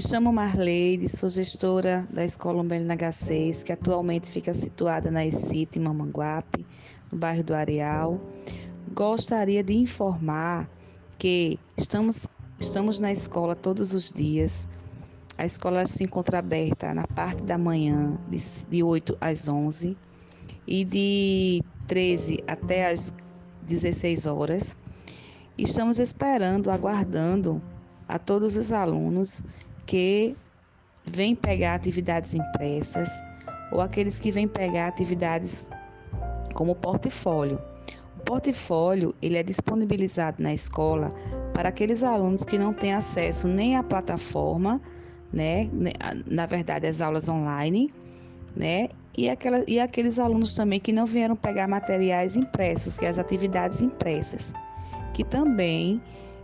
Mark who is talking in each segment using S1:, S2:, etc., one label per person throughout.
S1: Me chamo Marleide, sou gestora da Escola Umbelina H6, que atualmente fica situada na Excite, em Mamanguape, no bairro do Areal. Gostaria de informar que estamos, estamos na escola todos os dias. A escola se encontra aberta na parte da manhã, de, de 8 às 11, e de 13 até as 16 horas. Estamos esperando, aguardando a todos os alunos que vêm pegar atividades impressas ou aqueles que vêm pegar atividades como portfólio. O portfólio ele é disponibilizado na escola para aqueles alunos que não têm acesso nem à plataforma, né, na verdade as aulas online, né, e, aquela, e aqueles alunos também que não vieram pegar materiais impressos, que é as atividades impressas que também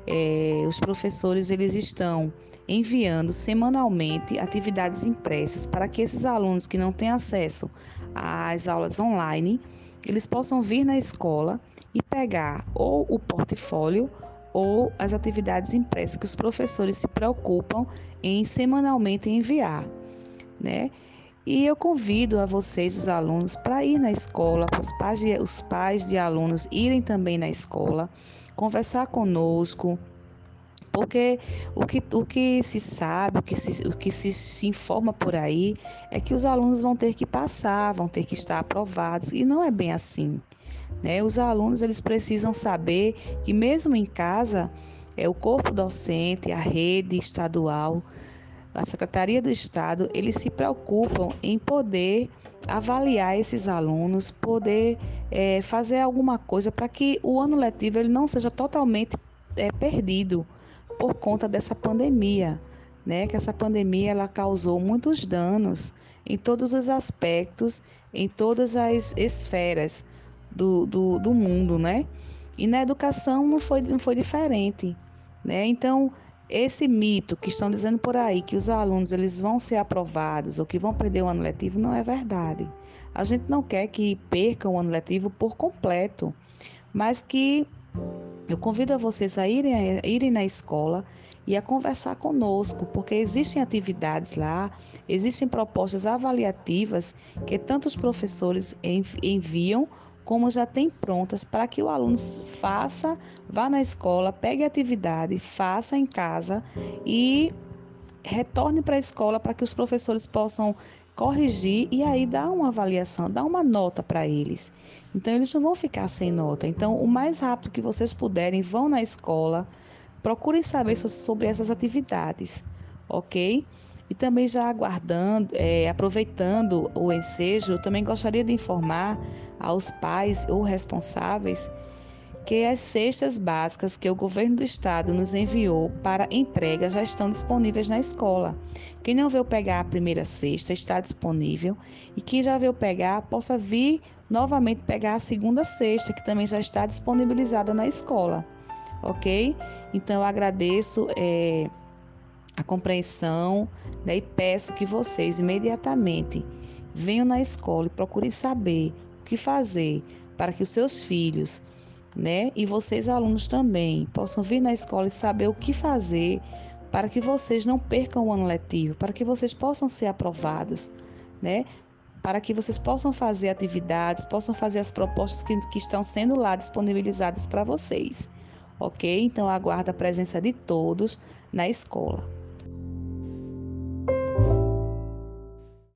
S1: é, os professores eles estão enviando semanalmente atividades impressas para que esses alunos que não têm acesso às aulas online eles possam vir na escola e pegar ou o portfólio ou as atividades impressas que os professores se preocupam em semanalmente enviar, né? E eu convido a vocês, os alunos, para ir na escola, para os pais os pais de alunos irem também na escola conversar conosco, porque o que, o que se sabe, o que, se, o que se, se informa por aí é que os alunos vão ter que passar, vão ter que estar aprovados, e não é bem assim. Né? Os alunos eles precisam saber que mesmo em casa, é o corpo docente, a rede estadual, a Secretaria do Estado, eles se preocupam em poder avaliar esses alunos, poder é, fazer alguma coisa para que o ano letivo ele não seja totalmente é, perdido por conta dessa pandemia, né? Que essa pandemia ela causou muitos danos em todos os aspectos, em todas as esferas do, do, do mundo, né? E na educação não foi, não foi diferente, né? Então esse mito que estão dizendo por aí que os alunos eles vão ser aprovados ou que vão perder o ano letivo não é verdade. A gente não quer que percam o ano letivo por completo, mas que eu convido a vocês a irem, a irem na escola e a conversar conosco, porque existem atividades lá, existem propostas avaliativas que tanto os professores enviam como já tem prontas para que o aluno faça, vá na escola, pegue atividade, faça em casa e retorne para a escola para que os professores possam corrigir e aí dar uma avaliação, dar uma nota para eles. Então eles não vão ficar sem nota. Então, o mais rápido que vocês puderem, vão na escola, procurem saber sobre essas atividades, ok? Também já aguardando, é, aproveitando o ensejo, eu também gostaria de informar aos pais ou responsáveis que as cestas básicas que o governo do estado nos enviou para entrega já estão disponíveis na escola. Quem não veio pegar a primeira cesta está disponível e quem já veio pegar possa vir novamente pegar a segunda cesta que também já está disponibilizada na escola, ok? Então eu agradeço. É, a compreensão né, e peço que vocês imediatamente venham na escola e procurem saber o que fazer para que os seus filhos né, e vocês alunos também possam vir na escola e saber o que fazer para que vocês não percam o ano letivo, para que vocês possam ser aprovados, né? Para que vocês possam fazer atividades, possam fazer as propostas que, que estão sendo lá disponibilizadas para vocês, ok? Então aguardo a presença de todos na escola.